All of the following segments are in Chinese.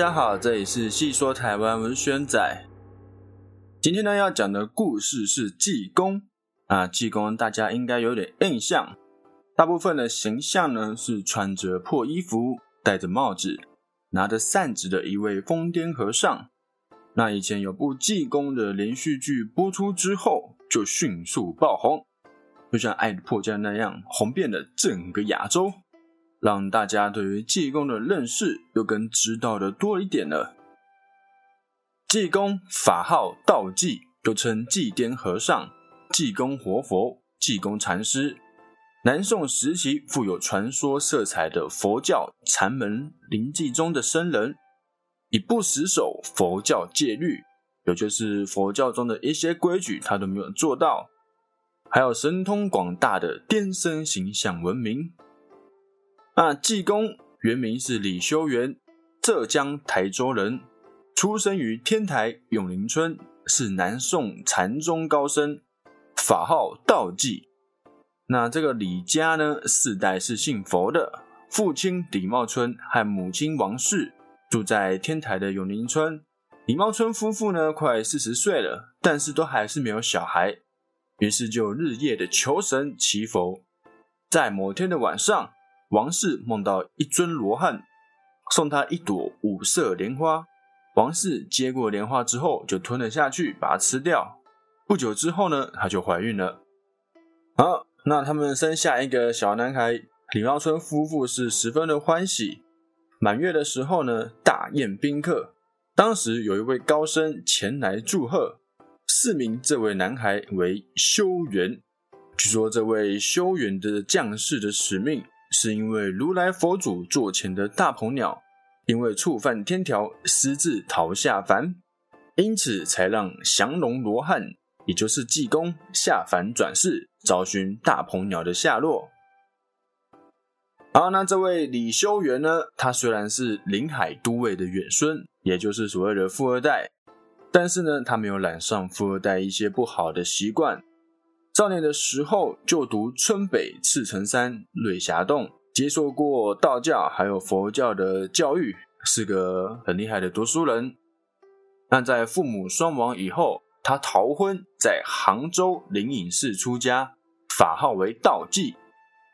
家好，这里是细说台湾文宣仔。今天呢要讲的故事是济公啊，济公大家应该有点印象，大部分的形象呢是穿着破衣服、戴着帽子、拿着扇子的一位疯癫和尚。那以前有部济公的连续剧播出之后，就迅速爆红，就像《爱的迫降》那样，红遍了整个亚洲。让大家对于济公的认识又跟知道的多一点了。济公法号道济，又称济癫和尚、济公活佛、济公禅师，南宋时期富有传说色彩的佛教禅门灵济中的僧人，以不死守佛教戒律，也就是佛教中的一些规矩，他都没有做到，还有神通广大的癫僧形象闻名。那济公原名是李修缘，浙江台州人，出生于天台永宁村，是南宋禅宗高僧，法号道济。那这个李家呢，四代是信佛的，父亲李茂春和母亲王氏住在天台的永宁村。李茂春夫妇呢，快四十岁了，但是都还是没有小孩，于是就日夜的求神祈佛。在某天的晚上。王氏梦到一尊罗汉送他一朵五色莲花，王氏接过莲花之后就吞了下去，把它吃掉。不久之后呢，她就怀孕了。好，那他们生下一个小男孩，李茂春夫妇是十分的欢喜。满月的时候呢，大宴宾客。当时有一位高僧前来祝贺，赐名这位男孩为修缘。据说这位修缘的将士的使命。是因为如来佛祖座前的大鹏鸟，因为触犯天条，私自逃下凡，因此才让降龙罗汉，也就是济公下凡转世，找寻大鹏鸟的下落。好，那这位李修缘呢？他虽然是临海都尉的远孙，也就是所谓的富二代，但是呢，他没有染上富二代一些不好的习惯。少年的时候就读村北赤城山瑞霞洞，接受过道教还有佛教的教育，是个很厉害的读书人。但在父母双亡以后，他逃婚，在杭州灵隐寺出家，法号为道济，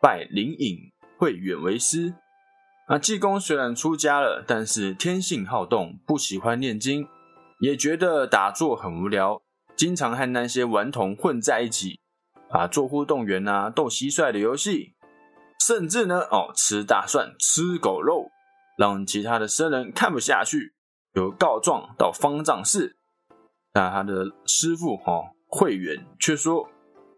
拜灵隐慧远为师。那济公虽然出家了，但是天性好动，不喜欢念经，也觉得打坐很无聊，经常和那些顽童混在一起。啊，做互动员啊，斗蟋蟀的游戏，甚至呢，哦，吃大蒜、吃狗肉，让其他的僧人看不下去，有告状到方丈室。但他的师傅哈慧远却说：“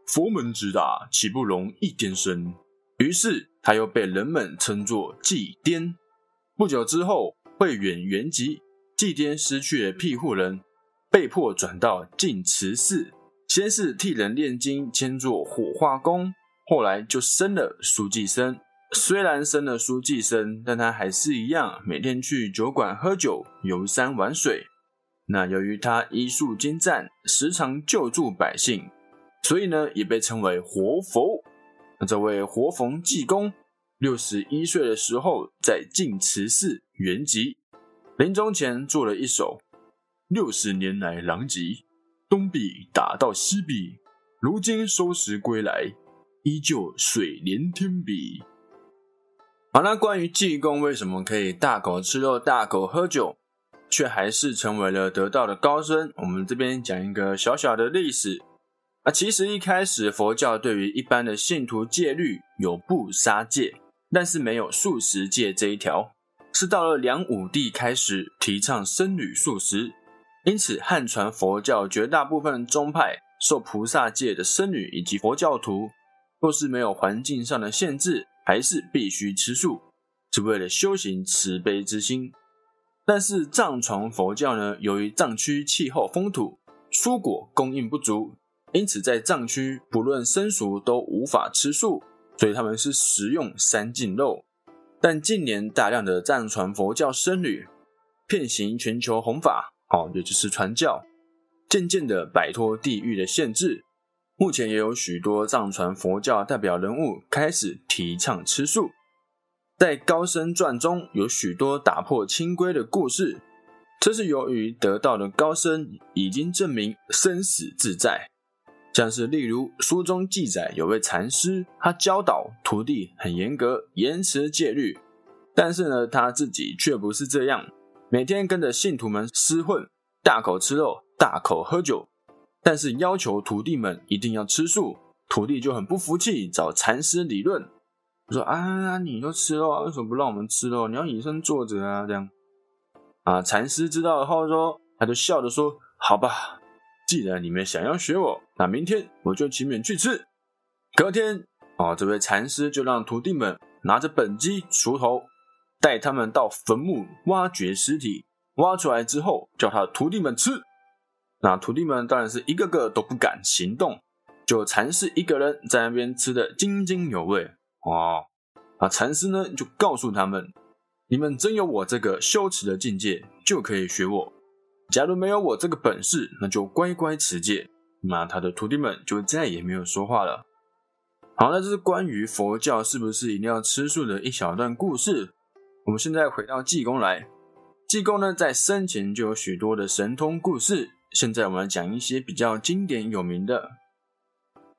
佛门之大，岂不容一癫僧？”于是他又被人们称作祭颠。不久之后，慧远圆寂，祭颠失去了庇护人，被迫转到净慈寺。先是替人炼金，兼做火化工，后来就升了书记生。虽然升了书记生，但他还是一样每天去酒馆喝酒、游山玩水。那由于他医术精湛，时常救助百姓，所以呢，也被称为活佛。那这位活佛济公，六十一岁的时候在净慈寺圆寂，临终前做了一首《六十年来狼藉》。东壁打到西壁，如今收拾归来，依旧水连天比。好，那关于济公为什么可以大口吃肉、大口喝酒，却还是成为了得道的高僧？我们这边讲一个小小的历史啊。其实一开始佛教对于一般的信徒戒律有不杀戒，但是没有素食戒这一条，是到了梁武帝开始提倡僧侣素食。因此，汉传佛教绝大部分宗派受菩萨戒的僧侣以及佛教徒，若是没有环境上的限制，还是必须吃素，是为了修行慈悲之心。但是藏传佛教呢，由于藏区气候风土，蔬果供应不足，因此在藏区不论生熟都无法吃素，所以他们是食用三净肉。但近年大量的藏传佛教僧侣遍行全球弘法。哦，也就是传教，渐渐的摆脱地域的限制。目前也有许多藏传佛教代表人物开始提倡吃素。在《高僧传》中有许多打破清规的故事，这是由于得道的高僧已经证明生死自在。像是例如书中记载，有位禅师，他教导徒弟很严格，严持戒律，但是呢，他自己却不是这样，每天跟着信徒们厮混，大口吃肉，大口喝酒，但是要求徒弟们一定要吃素，徒弟就很不服气，找禅师理论。说啊，你都吃肉，为什么不让我们吃肉？你要以身作则啊，这样啊。禅师知道后说，他就笑着说：“好吧，既然你们想要学我，那明天我就请你们去吃。”隔天，哦，这位禅师就让徒弟们拿着本鸡、锄头，带他们到坟墓挖掘尸体，挖出来之后，叫他徒弟们吃。那徒弟们当然是一个个都不敢行动，就禅师一个人在那边吃的津津有味。哦，啊！禅师呢就告诉他们：你们真有我这个修持的境界，就可以学我；假如没有我这个本事，那就乖乖持戒。那他的徒弟们就再也没有说话了。好，那这是关于佛教是不是一定要吃素的一小段故事。我们现在回到济公来，济公呢在生前就有许多的神通故事。现在我们讲一些比较经典有名的。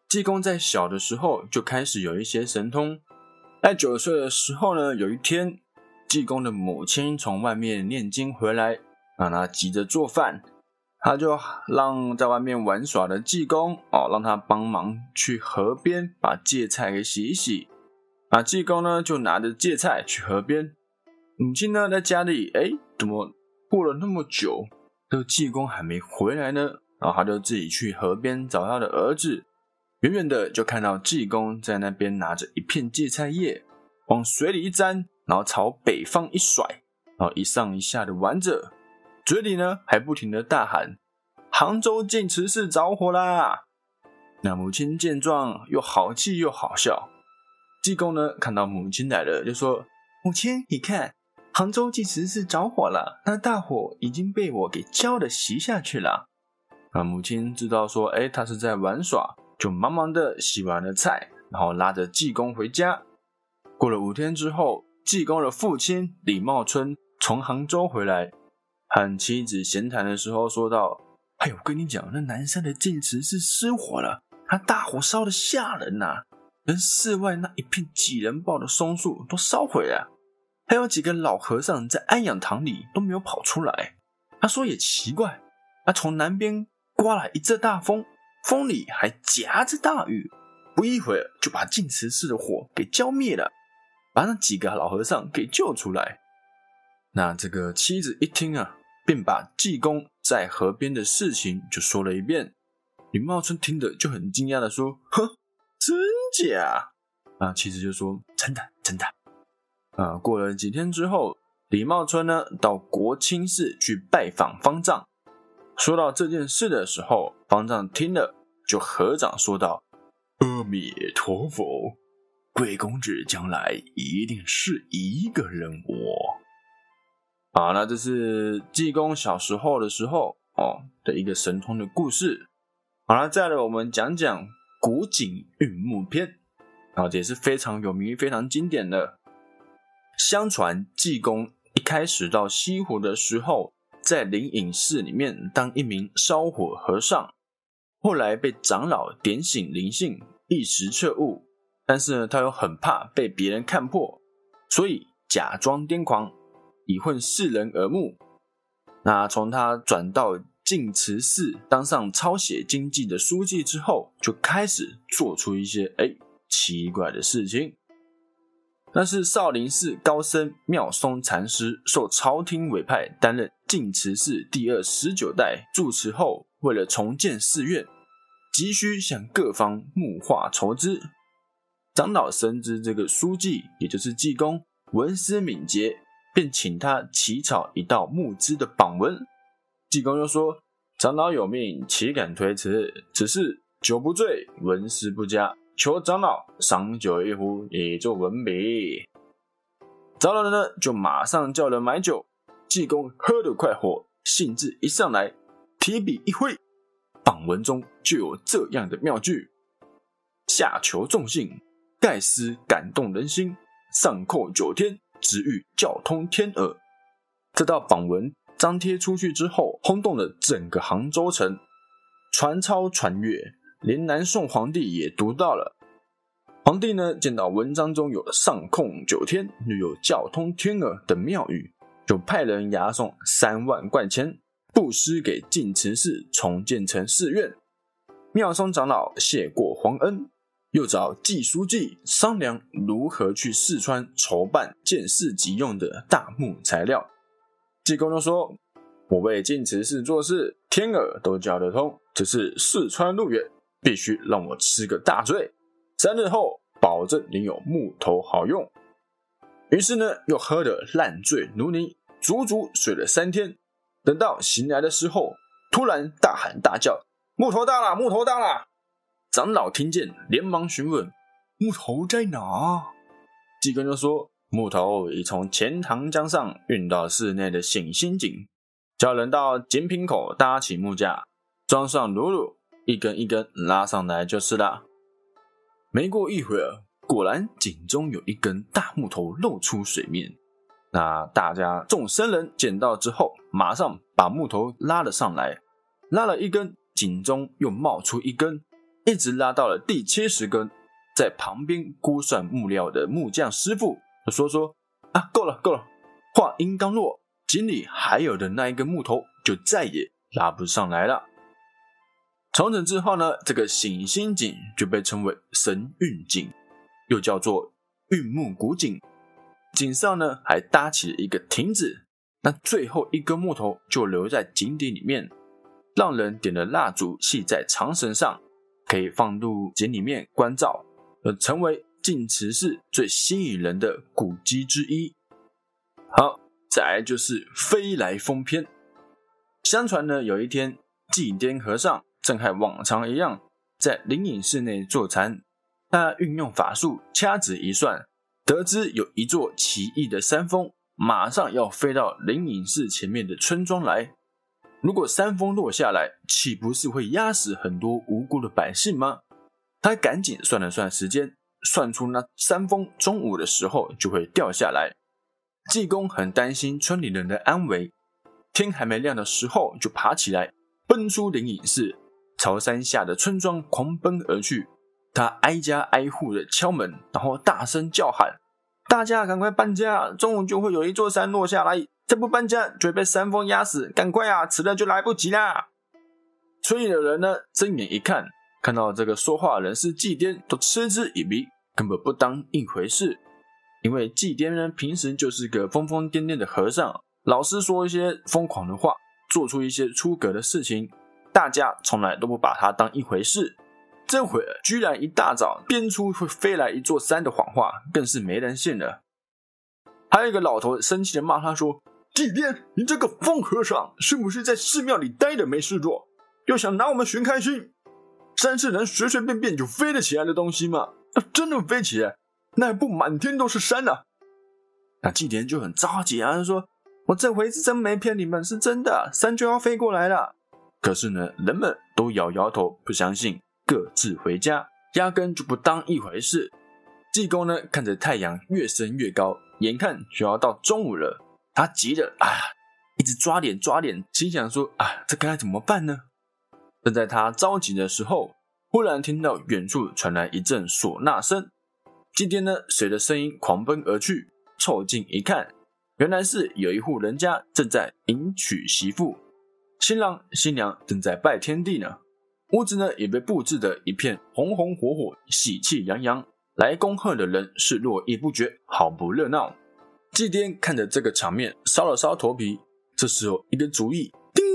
济公在小的时候就开始有一些神通，在九岁的时候呢，有一天，济公的母亲从外面念经回来，让他急着做饭，他就让在外面玩耍的济公哦，让他帮忙去河边把芥菜给洗一洗。啊，济公呢就拿着芥菜去河边，母亲呢在家里，哎，怎么过了那么久，这个济公还没回来呢？然后他就自己去河边找他的儿子。远远的就看到济公在那边拿着一片芥菜叶，往水里一沾，然后朝北方一甩，然后一上一下的玩着，嘴里呢还不停的大喊：“杭州净慈寺着火啦！”那母亲见状，又好气又好笑。济公呢看到母亲来了，就说：“母亲，你看，杭州净慈寺着火了，那大火已经被我给浇的熄下去了。”啊，母亲知道说：“哎，他是在玩耍。”就忙忙的洗完了菜，然后拉着济公回家。过了五天之后，济公的父亲李茂春从杭州回来，和妻子闲谈的时候说道：“哎，我跟你讲，那南山的净池是失火了，那大火烧的吓人呐，连寺外那一片几人抱的松树都烧毁了，还有几个老和尚在安养堂里都没有跑出来。”他说也奇怪，他从南边刮来一阵大风。风里还夹着大雨，不一会儿就把净慈寺的火给浇灭了，把那几个老和尚给救出来。那这个妻子一听啊，便把济公在河边的事情就说了一遍。李茂春听得就很惊讶的说：“呵，真假？”啊，妻子就说：“真的，真的。”啊，过了几天之后，李茂春呢到国清寺去拜访方丈。说到这件事的时候，方丈听了就合掌说道：“阿弥陀佛，贵公子将来一定是一个人物。”好，那这是济公小时候的时候哦的一个神通的故事。好了，再来我们讲讲古井运木篇，啊，这也是非常有名、非常经典的。相传济公一开始到西湖的时候。在灵隐寺里面当一名烧火和尚，后来被长老点醒灵性，一时彻悟。但是呢，他又很怕被别人看破，所以假装癫狂，以混世人耳目。那从他转到净慈寺当上抄写经记的书记之后，就开始做出一些哎奇怪的事情。那是少林寺高僧妙松禅师受朝廷委派担任净慈寺第二十九代住持后，为了重建寺院，急需向各方募化筹资。长老深知这个书记，也就是济公文思敏捷，便请他起草一道募资的榜文。济公又说：“长老有命，岂敢推辞？只是酒不醉，文思不佳。”求长老赏酒一壶，以作文笔。长老呢，就马上叫人买酒。济公喝得快活，兴致一上来，提笔一挥，榜文中就有这样的妙句：“下求众信，盖思感动人心，上叩九天，直欲教通天耳。这道榜文张贴出去之后，轰动了整个杭州城，传抄传阅，连南宋皇帝也读到了。皇帝呢，见到文章中有上控九天，又有教通天耳等妙语，就派人押送三万贯钱布施给净慈寺，重建成寺院。妙松长老谢过皇恩。又找季书记商量如何去四川筹办建寺急用的大木材料。济公就说：“我为晋慈寺做事，天耳都叫得通，只是四川路远，必须让我吃个大醉。三日后，保证你有木头好用。”于是呢，又喝得烂醉如泥，足足睡了三天。等到醒来的时候，突然大喊大叫：“木头到了！木头到了！”长老听见，连忙询问：“木头在哪？”济根就说：“木头已从钱塘江上运到寺内的醒心井，叫人到井品口搭起木架，装上辘轳，一根一根拉上来就是了。”没过一会儿，果然井中有一根大木头露出水面。那大家众僧人捡到之后，马上把木头拉了上来，拉了一根，井中又冒出一根。一直拉到了第七十根，在旁边估算木料的木匠师傅说：“说啊，够了，够了。”话音刚落，井里还有的那一根木头就再也拉不上来了。从此之后呢，这个醒心井就被称为神韵井，又叫做运木古井。井上呢还搭起了一个亭子，那最后一根木头就留在井底里面，让人点了蜡烛系在长绳上。可以放入井里面关照，而成为净慈寺最吸引人的古迹之一。好，再来就是飞来峰篇。相传呢，有一天祭颠和尚正和往常一样在灵隐寺内坐禅，他运用法术掐指一算，得知有一座奇异的山峰马上要飞到灵隐寺前面的村庄来。如果山峰落下来，岂不是会压死很多无辜的百姓吗？他赶紧算了算时间，算出那山峰中午的时候就会掉下来。济公很担心村里人的安危，天还没亮的时候就爬起来，奔出灵隐寺，朝山下的村庄狂奔而去。他挨家挨户的敲门，然后大声叫喊：“大家赶快搬家，中午就会有一座山落下来。”再不搬家，就会被山峰压死！赶快啊，迟了就来不及啦！村里的人呢，睁眼一看，看到这个说话人是祭奠，都嗤之以鼻，根本不当一回事。因为祭奠呢，平时就是个疯疯癫癫的和尚，老是说一些疯狂的话，做出一些出格的事情，大家从来都不把他当一回事。这会儿居然一大早编出会飞来一座山的谎话，更是没人信了。还有一个老头生气的骂他说。祭奠，你这个疯和尚，是不是在寺庙里待着没事做，又想拿我们寻开心？山是能随随便便就飞得起来的东西吗？真的飞起来，那不满天都是山啊！那祭奠就很着急啊，他说：“我这回是真没骗你们，是真的，山就要飞过来了。”可是呢，人们都摇摇头，不相信，各自回家，压根就不当一回事。济公呢，看着太阳越升越高，眼看就要到中午了。他急着啊，一直抓脸抓脸，心想说啊，这该怎么办呢？正在他着急的时候，忽然听到远处传来一阵唢呐声。今天呢，随着声音狂奔而去，凑近一看，原来是有一户人家正在迎娶媳妇，新郎新娘正在拜天地呢。屋子呢也被布置的一片红红火火，喜气洋洋，来恭贺的人是络绎不绝，好不热闹。祭奠看着这个场面，搔了搔头皮。这时候，一个主意叮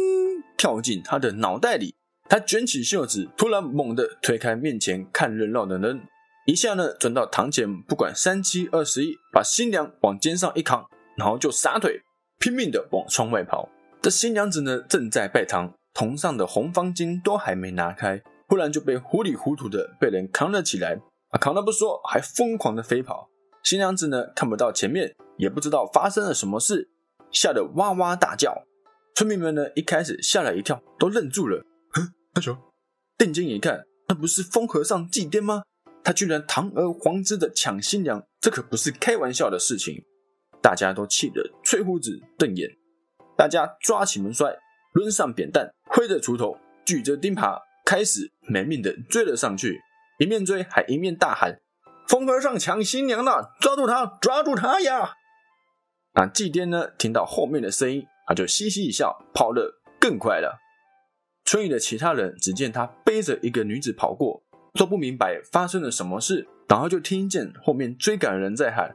跳进他的脑袋里。他卷起袖子，突然猛地推开面前看热闹的人，一下呢钻到堂前，不管三七二十一，把新娘往肩上一扛，然后就撒腿，拼命的往窗外跑。这新娘子呢正在拜堂，头上的红方巾都还没拿开，忽然就被糊里糊涂的被人扛了起来。啊，扛了不说，还疯狂的飞跑。新娘子呢看不到前面。也不知道发生了什么事，吓得哇哇大叫。村民们呢，一开始吓了一跳，都愣住了。哼，大雄定睛一看，那不是疯和尚祭奠吗？他居然堂而皇之的抢新娘，这可不是开玩笑的事情。大家都气得吹胡子瞪眼，大家抓起门栓，抡上扁担，挥着锄头，举着钉耙，开始没命的追了上去。一面追，还一面大喊：“风和尚抢新娘了，抓住他，抓住他呀！”那祭奠呢？听到后面的声音，他就嘻嘻一笑，跑得更快了。村里的其他人只见他背着一个女子跑过，都不明白发生了什么事，然后就听见后面追赶的人在喊：“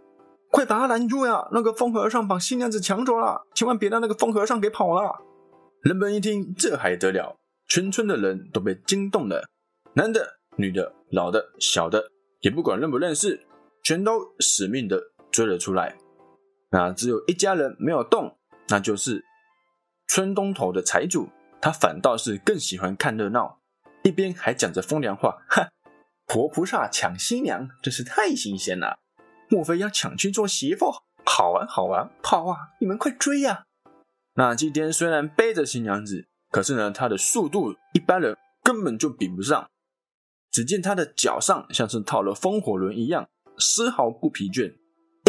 快把他拦住呀！那个疯和尚把新娘子抢走了，千万别让那个疯和尚给跑了！”人们一听，这还得了？全村的人都被惊动了，男的、女的、老的、小的，也不管认不认识，全都死命的追了出来。那只有一家人没有动，那就是村东头的财主。他反倒是更喜欢看热闹，一边还讲着风凉话：“哈，活菩萨抢新娘，真是太新鲜了！莫非要抢去做媳妇？好玩，好玩，跑啊！你们快追呀！”那祭天虽然背着新娘子，可是呢，他的速度一般人根本就比不上。只见他的脚上像是套了风火轮一样，丝毫不疲倦，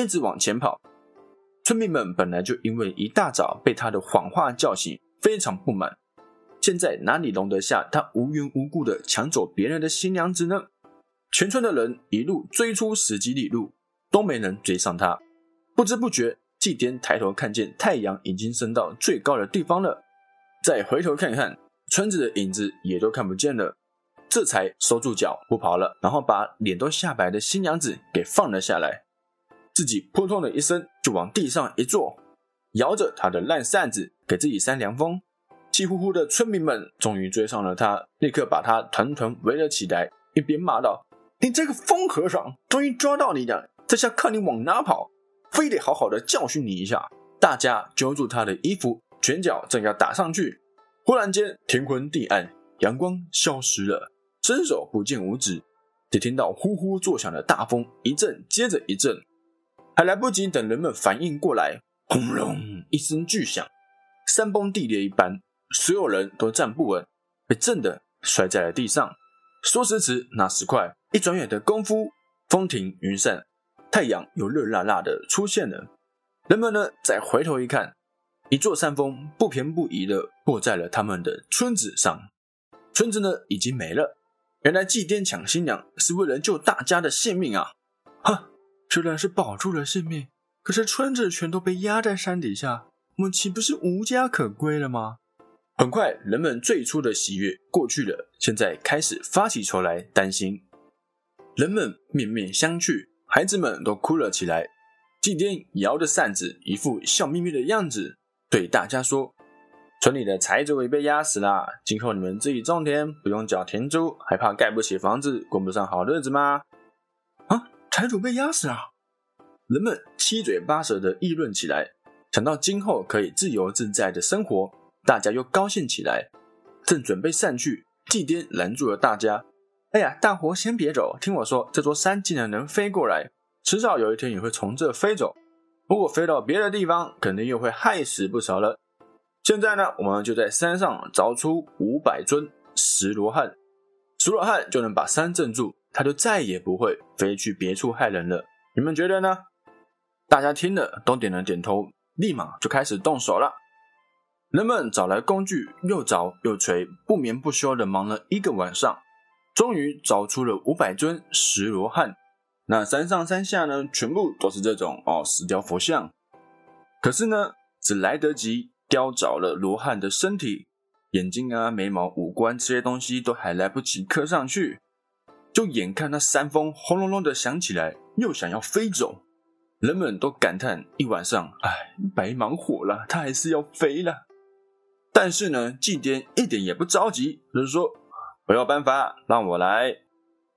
一直往前跑。村民们本来就因为一大早被他的谎话叫醒，非常不满。现在哪里容得下他无缘无故的抢走别人的新娘子呢？全村的人一路追出十几里路，都没能追上他。不知不觉，祭天抬头看见太阳已经升到最高的地方了，再回头看看，村子的影子也都看不见了，这才收住脚不跑了，然后把脸都吓白的新娘子给放了下来。自己扑通的一声就往地上一坐，摇着他的烂扇子给自己扇凉风。气呼呼的村民们终于追上了他，立刻把他团团围了起来，一边骂道：“你这个疯和尚，终于抓到你了！这下看你往哪跑！非得好好的教训你一下！”大家揪住他的衣服，拳脚正要打上去，忽然间天昏地暗，阳光消失了，伸手不见五指，只听到呼呼作响的大风一阵接着一阵。还来不及等人们反应过来，轰隆一声巨响，山崩地裂一般，所有人都站不稳，被震得摔在了地上。说时迟，那时快，一转眼的功夫，风停云散，太阳又热辣辣的出现了。人们呢，再回头一看，一座山峰不偏不倚的落在了他们的村子上，村子呢已经没了。原来祭奠抢新娘是为了救大家的性命啊！哈。虽然是保住了性命，可是村子全都被压在山底下，我们岂不是无家可归了吗？很快，人们最初的喜悦过去了，现在开始发起愁来，担心。人们面面相觑，孩子们都哭了起来。祭天摇着扇子，一副笑眯眯的样子，对大家说：“村里的财主也被压死了，今后你们自己种田，不用缴田租，还怕盖不起房子，过不上好日子吗？”啊财主被压死了，人们七嘴八舌的议论起来。想到今后可以自由自在的生活，大家又高兴起来。正准备散去，祭天拦住了大家：“哎呀，大伙先别走，听我说，这座山竟然能飞过来，迟早有一天也会从这飞走。如果飞到别的地方，肯定又会害死不少人。现在呢，我们就在山上凿出五百尊石罗汉，石罗汉就能把山镇住。”他就再也不会飞去别处害人了。你们觉得呢？大家听了都点了点头，立马就开始动手了。人们找来工具，又凿又锤，不眠不休的忙了一个晚上，终于凿出了五百尊石罗汉。那山上山下呢，全部都是这种哦石雕佛像。可是呢，只来得及雕凿了罗汉的身体、眼睛啊、眉毛、五官这些东西，都还来不及刻上去。就眼看那山峰轰隆隆的响起来，又想要飞走，人们都感叹一晚上，哎，白忙活了，他还是要飞了。但是呢，祭天一点也不着急，就是说我有办法，让我来。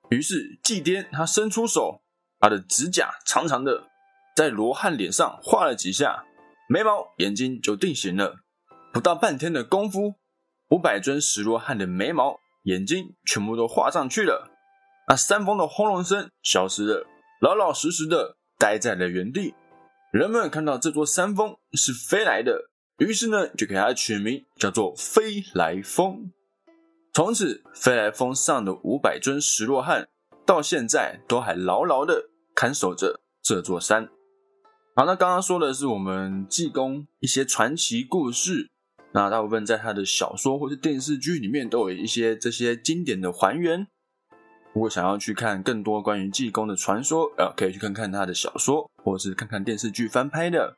于是祭天他伸出手，他的指甲长长的，在罗汉脸上画了几下，眉毛、眼睛就定型了。不到半天的功夫，五百尊石罗汉的眉毛、眼睛全部都画上去了。那山峰的轰隆声消失了，老老实实的待在了原地。人们看到这座山峰是飞来的，于是呢，就给它取名叫做飞来峰。从此，飞来峰上的五百尊石罗汉到现在都还牢牢的看守着这座山。好，那刚刚说的是我们济公一些传奇故事，那大部分在他的小说或是电视剧里面都有一些这些经典的还原。如果想要去看更多关于济公的传说，呃，可以去看看他的小说，或是看看电视剧翻拍的。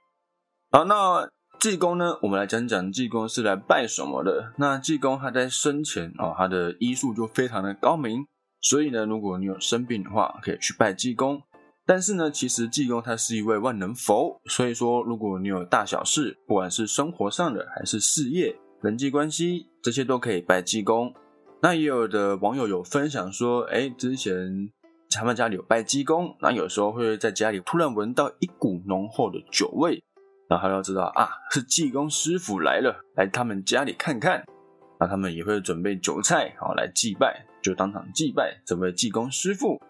好，那济公呢？我们来讲讲济公是来拜什么的。那济公他在生前哦，他的医术就非常的高明，所以呢，如果你有生病的话，可以去拜济公。但是呢，其实济公他是一位万能佛，所以说如果你有大小事，不管是生活上的还是事业、人际关系，这些都可以拜济公。那也有的网友有分享说，哎，之前他们家里有拜济公，那有时候会在家里突然闻到一股浓厚的酒味，然后他就知道啊，是济公师傅来了，来他们家里看看。那他们也会准备酒菜，好来祭拜，就当场祭拜这位济公师傅。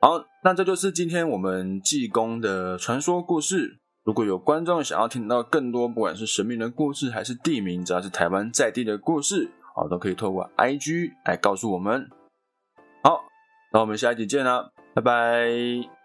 好，那这就是今天我们济公的传说故事。如果有观众想要听到更多，不管是神明的故事，还是地名，只要是台湾在地的故事。好，都可以透过 IG 来告诉我们。好，那我们下一集见啦，拜拜。